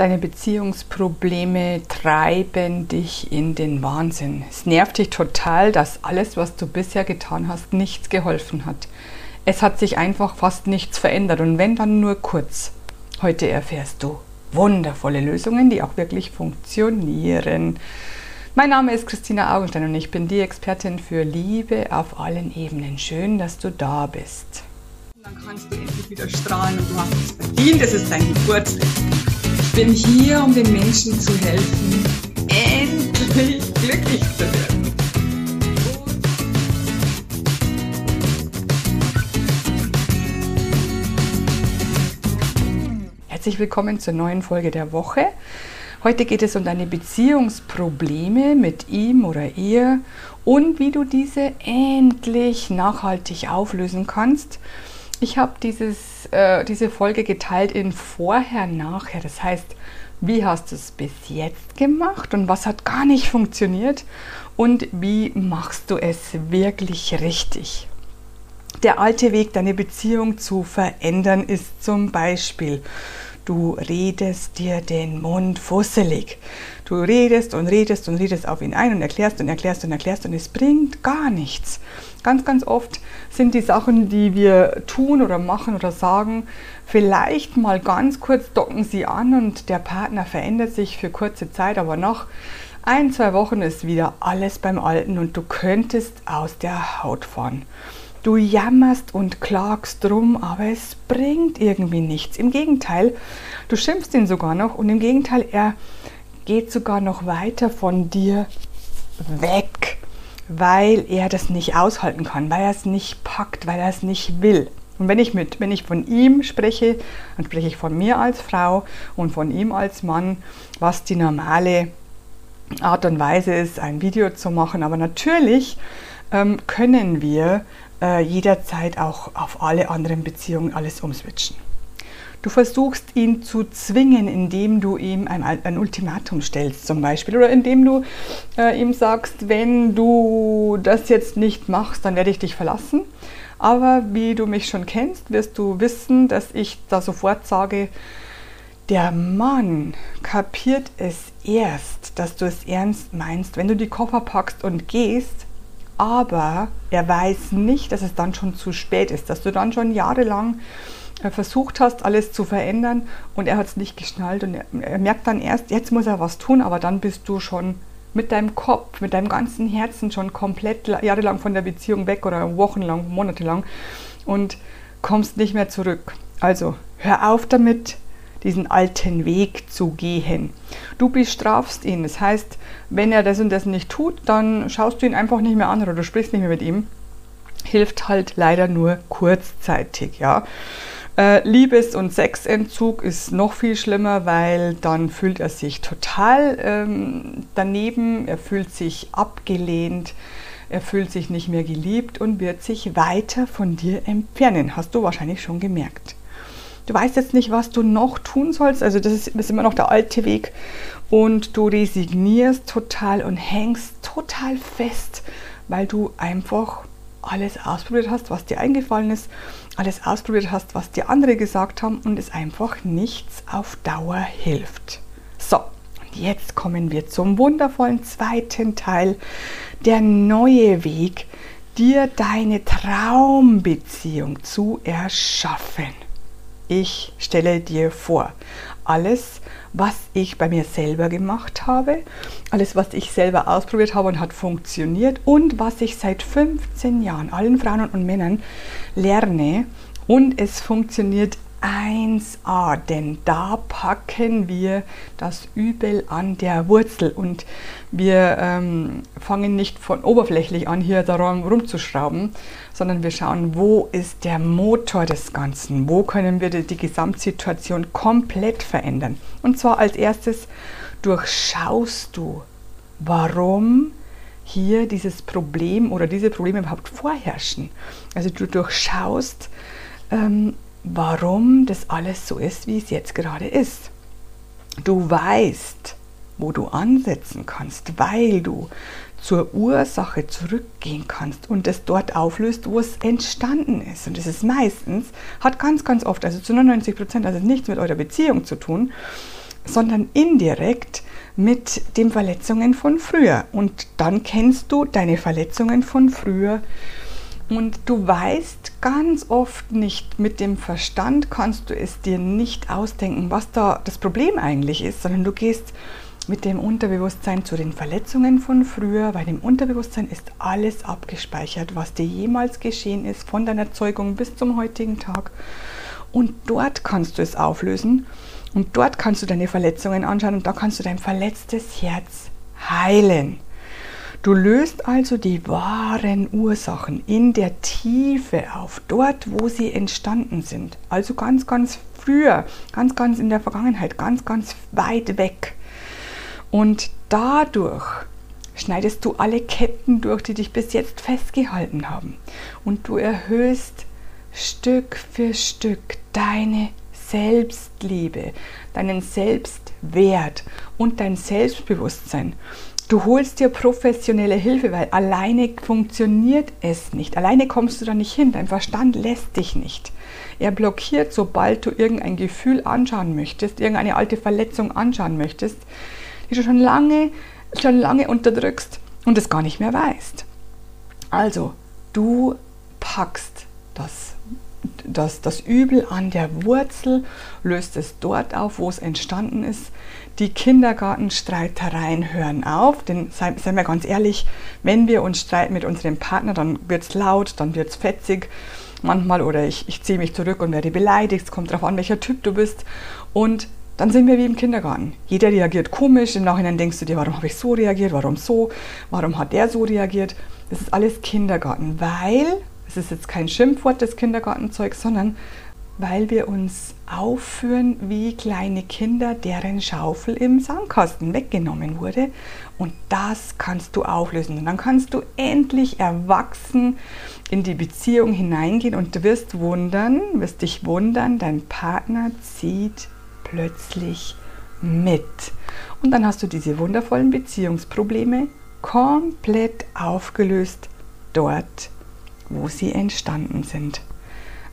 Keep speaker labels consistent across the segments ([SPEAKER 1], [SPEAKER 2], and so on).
[SPEAKER 1] Deine Beziehungsprobleme treiben dich in den Wahnsinn. Es nervt dich total, dass alles, was du bisher getan hast, nichts geholfen hat. Es hat sich einfach fast nichts verändert und wenn dann nur kurz. Heute erfährst du wundervolle Lösungen, die auch wirklich funktionieren. Mein Name ist Christina Augenstein und ich bin die Expertin für Liebe auf allen Ebenen. Schön, dass du da bist.
[SPEAKER 2] Dann kannst du endlich wieder strahlen und du hast es verdient. Es ist dein Geburtstag. Bin hier, um den Menschen zu helfen, endlich glücklich zu werden.
[SPEAKER 1] Herzlich willkommen zur neuen Folge der Woche. Heute geht es um deine Beziehungsprobleme mit ihm oder ihr und wie du diese endlich nachhaltig auflösen kannst. Ich habe äh, diese Folge geteilt in vorher, nachher. Das heißt, wie hast du es bis jetzt gemacht und was hat gar nicht funktioniert und wie machst du es wirklich richtig. Der alte Weg, deine Beziehung zu verändern, ist zum Beispiel, du redest dir den Mund fusselig. Du redest und redest und redest auf ihn ein und erklärst und erklärst und erklärst und es bringt gar nichts. Ganz, ganz oft sind die Sachen, die wir tun oder machen oder sagen, vielleicht mal ganz kurz docken sie an und der Partner verändert sich für kurze Zeit, aber nach ein, zwei Wochen ist wieder alles beim Alten und du könntest aus der Haut fahren. Du jammerst und klagst drum, aber es bringt irgendwie nichts. Im Gegenteil, du schimpfst ihn sogar noch und im Gegenteil, er geht sogar noch weiter von dir weg, weil er das nicht aushalten kann, weil er es nicht packt, weil er es nicht will. Und wenn ich, mit, wenn ich von ihm spreche, dann spreche ich von mir als Frau und von ihm als Mann, was die normale Art und Weise ist, ein Video zu machen. Aber natürlich ähm, können wir äh, jederzeit auch auf alle anderen Beziehungen alles umswitchen. Du versuchst ihn zu zwingen, indem du ihm ein, ein Ultimatum stellst zum Beispiel oder indem du äh, ihm sagst, wenn du das jetzt nicht machst, dann werde ich dich verlassen. Aber wie du mich schon kennst, wirst du wissen, dass ich da sofort sage, der Mann kapiert es erst, dass du es ernst meinst, wenn du die Koffer packst und gehst, aber er weiß nicht, dass es dann schon zu spät ist, dass du dann schon jahrelang versucht hast, alles zu verändern und er hat es nicht geschnallt und er, er, merkt dann erst, jetzt muss er was tun, aber dann bist du schon mit deinem Kopf, mit deinem ganzen Herzen schon komplett jahrelang von der Beziehung weg oder wochenlang, monatelang und kommst nicht mehr zurück. Also hör auf damit, diesen alten Weg zu gehen. Du bestrafst ihn. Das heißt, wenn er das und das nicht tut, dann schaust du ihn einfach nicht mehr an oder du sprichst nicht mehr mit ihm. Hilft halt leider nur kurzzeitig, ja. Äh, Liebes- und Sexentzug ist noch viel schlimmer, weil dann fühlt er sich total ähm, daneben, er fühlt sich abgelehnt, er fühlt sich nicht mehr geliebt und wird sich weiter von dir entfernen. Hast du wahrscheinlich schon gemerkt. Du weißt jetzt nicht, was du noch tun sollst. Also das ist, ist immer noch der alte Weg. Und du resignierst total und hängst total fest, weil du einfach alles ausprobiert hast, was dir eingefallen ist, alles ausprobiert hast, was dir andere gesagt haben und es einfach nichts auf Dauer hilft. So, und jetzt kommen wir zum wundervollen zweiten Teil, der neue Weg, dir deine Traumbeziehung zu erschaffen. Ich stelle dir vor, alles, was ich bei mir selber gemacht habe, alles, was ich selber ausprobiert habe und hat funktioniert und was ich seit 15 Jahren allen Frauen und Männern lerne und es funktioniert 1a, denn da packen wir das Übel an der Wurzel und wir ähm, fangen nicht von oberflächlich an, hier darum rumzuschrauben, sondern wir schauen, wo ist der Motor des Ganzen, wo können wir die, die Gesamtsituation komplett verändern. Und zwar als erstes durchschaust du, warum hier dieses Problem oder diese Probleme überhaupt vorherrschen. Also du durchschaust, ähm, warum das alles so ist, wie es jetzt gerade ist. Du weißt, wo du ansetzen kannst, weil du zur Ursache zurückgehen kannst und es dort auflöst, wo es entstanden ist. Und das ist meistens, hat ganz, ganz oft, also zu 99 Prozent, also nichts mit eurer Beziehung zu tun, sondern indirekt mit den Verletzungen von früher. Und dann kennst du deine Verletzungen von früher und du weißt ganz oft nicht, mit dem Verstand kannst du es dir nicht ausdenken, was da das Problem eigentlich ist, sondern du gehst mit dem Unterbewusstsein zu den Verletzungen von früher, weil im Unterbewusstsein ist alles abgespeichert, was dir jemals geschehen ist, von deiner Zeugung bis zum heutigen Tag. Und dort kannst du es auflösen und dort kannst du deine Verletzungen anschauen und da kannst du dein verletztes Herz heilen. Du löst also die wahren Ursachen in der Tiefe auf, dort, wo sie entstanden sind. Also ganz, ganz früher, ganz, ganz in der Vergangenheit, ganz, ganz weit weg. Und dadurch schneidest du alle Ketten durch, die dich bis jetzt festgehalten haben. Und du erhöhst Stück für Stück deine Selbstliebe, deinen Selbstwert und dein Selbstbewusstsein. Du holst dir professionelle Hilfe, weil alleine funktioniert es nicht. Alleine kommst du da nicht hin. Dein Verstand lässt dich nicht. Er blockiert, sobald du irgendein Gefühl anschauen möchtest, irgendeine alte Verletzung anschauen möchtest, die du schon lange, schon lange unterdrückst und es gar nicht mehr weißt. Also, du packst das das, das Übel an der Wurzel, löst es dort auf, wo es entstanden ist. Die Kindergartenstreitereien hören auf, denn seien, seien wir ganz ehrlich, wenn wir uns streiten mit unserem Partner, dann wird es laut, dann wird es fetzig manchmal oder ich, ich ziehe mich zurück und werde beleidigt, es kommt darauf an, welcher Typ du bist und dann sind wir wie im Kindergarten. Jeder reagiert komisch, im Nachhinein denkst du dir, warum habe ich so reagiert, warum so, warum hat der so reagiert. Das ist alles Kindergarten, weil es ist jetzt kein Schimpfwort des Kindergartenzeugs, sondern weil wir uns aufführen wie kleine Kinder, deren Schaufel im Sandkasten weggenommen wurde. Und das kannst du auflösen. Und dann kannst du endlich erwachsen in die Beziehung hineingehen und du wirst wundern, wirst dich wundern, dein Partner zieht plötzlich mit. Und dann hast du diese wundervollen Beziehungsprobleme komplett aufgelöst dort wo sie entstanden sind.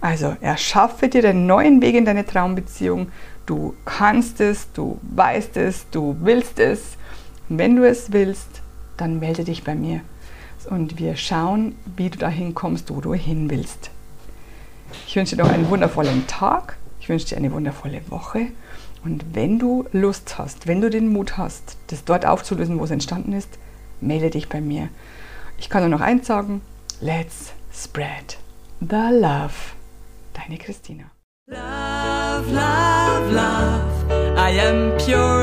[SPEAKER 1] Also erschaffe dir den neuen Weg in deine Traumbeziehung. Du kannst es, du weißt es, du willst es. Wenn du es willst, dann melde dich bei mir und wir schauen, wie du dahin kommst, wo du hin willst. Ich wünsche dir noch einen wundervollen Tag. Ich wünsche dir eine wundervolle Woche. Und wenn du Lust hast, wenn du den Mut hast, das dort aufzulösen, wo es entstanden ist, melde dich bei mir. Ich kann nur noch eins sagen: Let's spread the love. Deine Christina.
[SPEAKER 3] Love, love, love. I am pure.